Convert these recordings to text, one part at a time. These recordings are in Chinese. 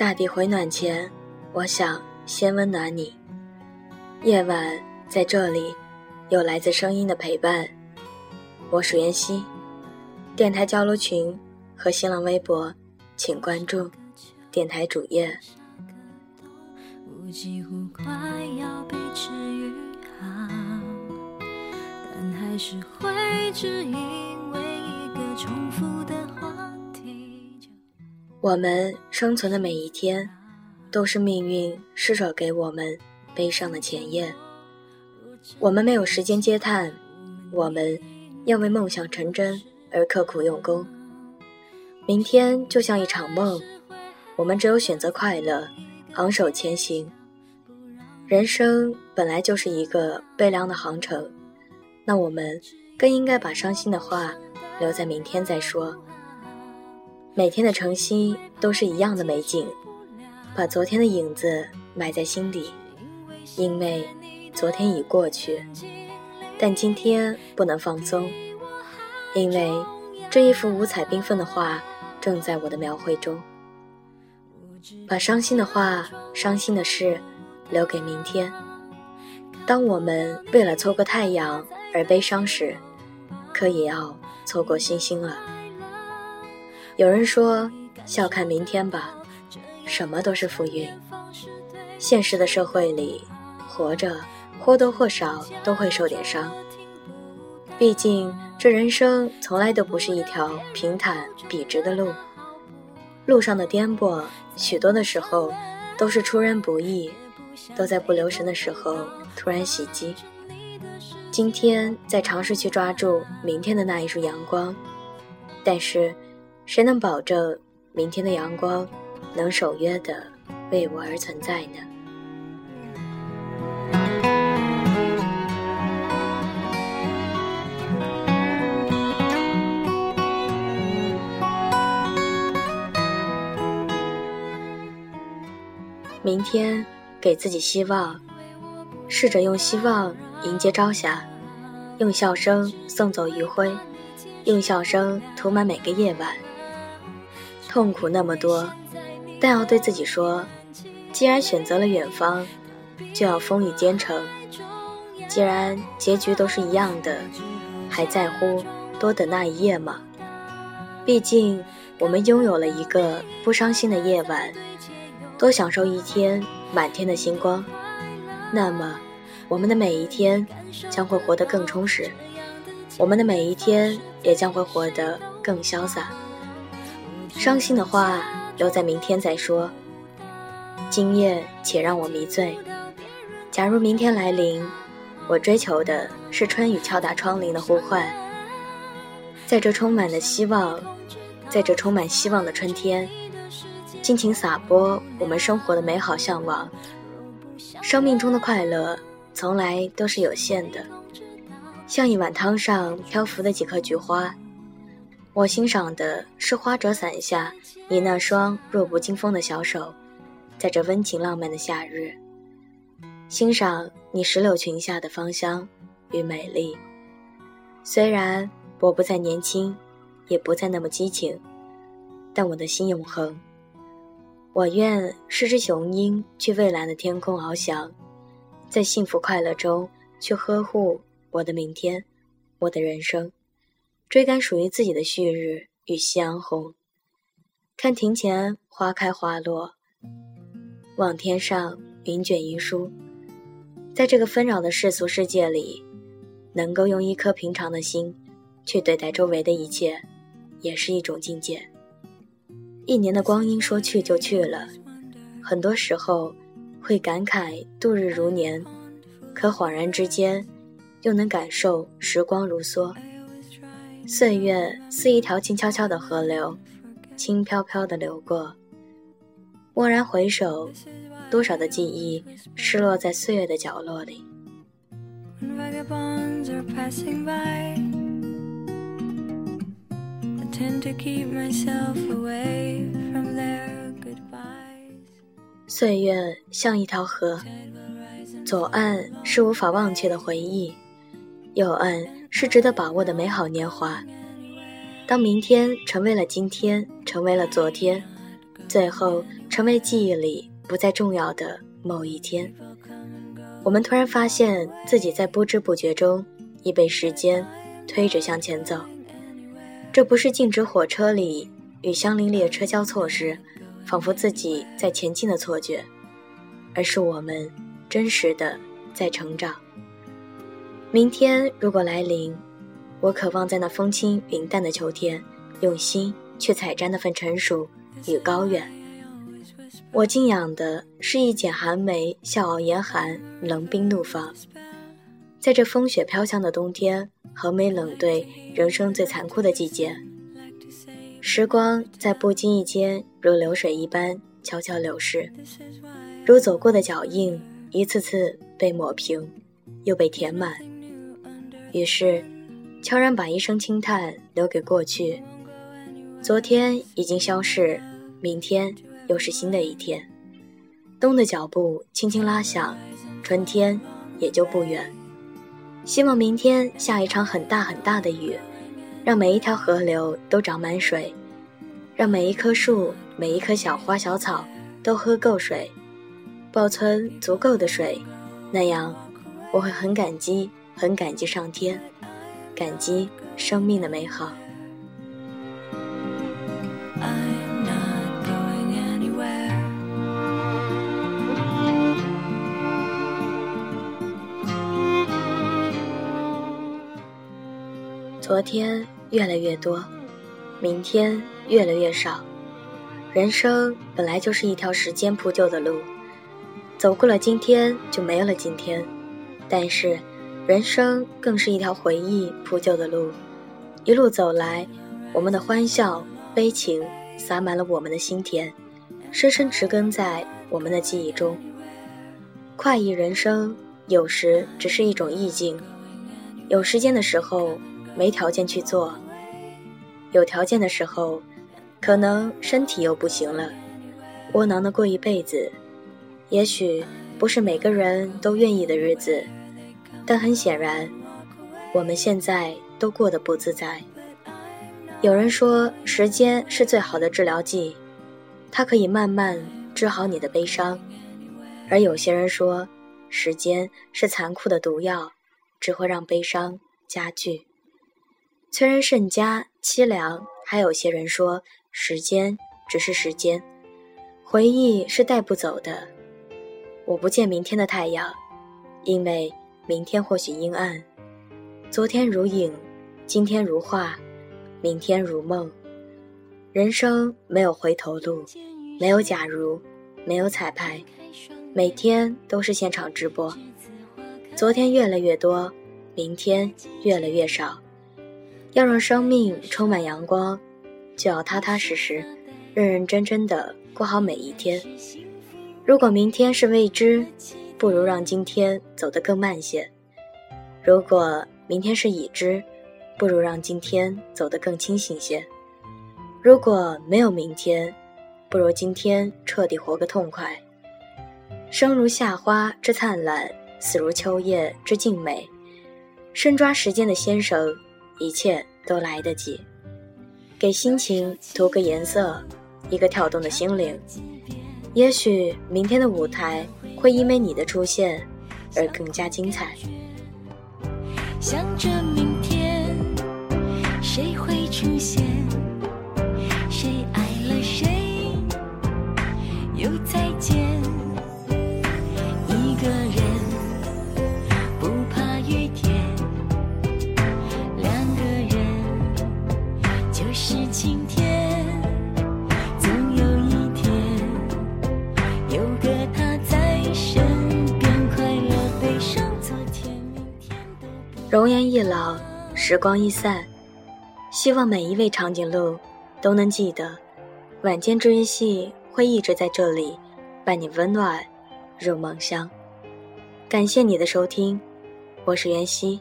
大地回暖前，我想先温暖你。夜晚在这里，有来自声音的陪伴。我是妍希，电台交流群和新浪微博，请关注电台主页。我我们生存的每一天，都是命运施舍给我们悲伤的前夜。我们没有时间嗟叹，我们要为梦想成真而刻苦用功。明天就像一场梦，我们只有选择快乐，昂首前行。人生本来就是一个悲凉的航程，那我们更应该把伤心的话留在明天再说。每天的晨曦都是一样的美景，把昨天的影子埋在心底，因为昨天已过去，但今天不能放松，因为这一幅五彩缤纷的画正在我的描绘中。把伤心的话、伤心的事留给明天。当我们为了错过太阳而悲伤时，可也要错过星星了。有人说：“笑看明天吧，什么都是浮云。”现实的社会里，活着或多或少都会受点伤。毕竟，这人生从来都不是一条平坦笔直的路，路上的颠簸，许多的时候都是出人不意，都在不留神的时候突然袭击。今天在尝试去抓住明天的那一束阳光，但是。谁能保证明天的阳光能守约的为我而存在呢？明天给自己希望，试着用希望迎接朝霞，用笑声送走余晖，用笑声涂满每个夜晚。痛苦那么多，但要对自己说：既然选择了远方，就要风雨兼程。既然结局都是一样的，还在乎多等那一夜吗？毕竟我们拥有了一个不伤心的夜晚，多享受一天满天的星光，那么我们的每一天将会活得更充实，我们的每一天也将会活得更潇洒。伤心的话留在明天再说。今夜且让我迷醉。假如明天来临，我追求的是春雨敲打窗棂的呼唤。在这充满了希望，在这充满希望的春天，尽情洒播我们生活的美好向往。生命中的快乐从来都是有限的，像一碗汤上漂浮的几颗菊花。我欣赏的是花折伞下你那双弱不禁风的小手，在这温情浪漫的夏日，欣赏你石榴裙下的芳香与美丽。虽然我不再年轻，也不再那么激情，但我的心永恒。我愿是只雄鹰，去蔚蓝的天空翱翔，在幸福快乐中去呵护我的明天，我的人生。追赶属于自己的旭日与夕阳红，看庭前花开花落，望天上云卷云舒。在这个纷扰的世俗世界里，能够用一颗平常的心去对待周围的一切，也是一种境界。一年的光阴说去就去了，很多时候会感慨度日如年，可恍然之间，又能感受时光如梭。岁月似一条静悄悄的河流，轻飘飘的流过。蓦然回首，多少的记忆失落在岁月的角落里。岁月像一条河，左岸是无法忘却的回忆，右岸。是值得把握的美好年华。当明天成为了今天，成为了昨天，最后成为记忆里不再重要的某一天。我们突然发现自己在不知不觉中已被时间推着向前走。这不是静止火车里与相邻列车交错时，仿佛自己在前进的错觉，而是我们真实的在成长。明天如果来临，我渴望在那风轻云淡的秋天，用心去采摘那份成熟与高远。我敬仰的是一剪寒梅，笑傲严寒，冷冰怒放。在这风雪飘香的冬天，横眉冷对人生最残酷的季节。时光在不经意间，如流水一般悄悄流逝，如走过的脚印，一次次被抹平，又被填满。于是，悄然把一声轻叹留给过去。昨天已经消逝，明天又是新的一天。冬的脚步轻轻拉响，春天也就不远。希望明天下一场很大很大的雨，让每一条河流都长满水，让每一棵树、每一棵小花小草都喝够水，保存足够的水。那样，我会很感激。很感激上天，感激生命的美好。昨天越来越多，明天越来越少。人生本来就是一条时间铺就的路，走过了今天就没有了今天，但是。人生更是一条回忆铺就的路，一路走来，我们的欢笑、悲情洒满了我们的心田，深深植根在我们的记忆中。快意人生有时只是一种意境，有时间的时候没条件去做，有条件的时候，可能身体又不行了，窝囊的过一辈子，也许不是每个人都愿意的日子。但很显然，我们现在都过得不自在。有人说，时间是最好的治疗剂，它可以慢慢治好你的悲伤；而有些人说，时间是残酷的毒药，只会让悲伤加剧，催人甚加凄凉。还有些人说，时间只是时间，回忆是带不走的。我不见明天的太阳，因为。明天或许阴暗，昨天如影，今天如画，明天如梦。人生没有回头路，没有假如，没有彩排，每天都是现场直播。昨天越来越多，明天越来越少。要让生命充满阳光，就要踏踏实实、认认真真的过好每一天。如果明天是未知，不如让今天走得更慢些。如果明天是已知，不如让今天走得更清醒些。如果没有明天，不如今天彻底活个痛快。生如夏花之灿烂，死如秋叶之静美。深抓时间的先生，一切都来得及。给心情涂个颜色，一个跳动的心灵。也许明天的舞台。会因为你的出现而更加精彩。想着明天，谁会出现？谁爱了容颜易老，时光易散，希望每一位长颈鹿都能记得，晚间治愈系会一直在这里，伴你温暖入梦乡。感谢你的收听，我是袁熙，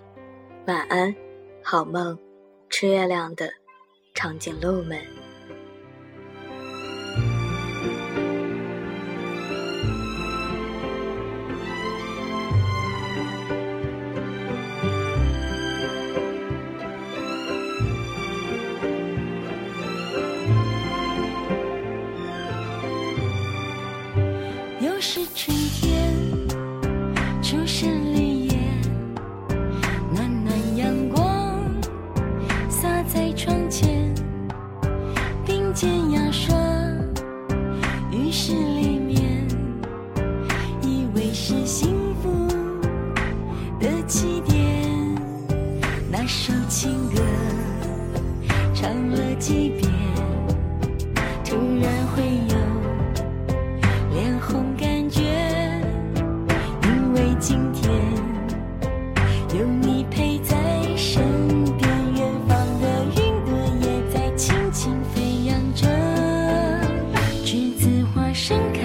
晚安，好梦，吃月亮的长颈鹿们。失去 ocean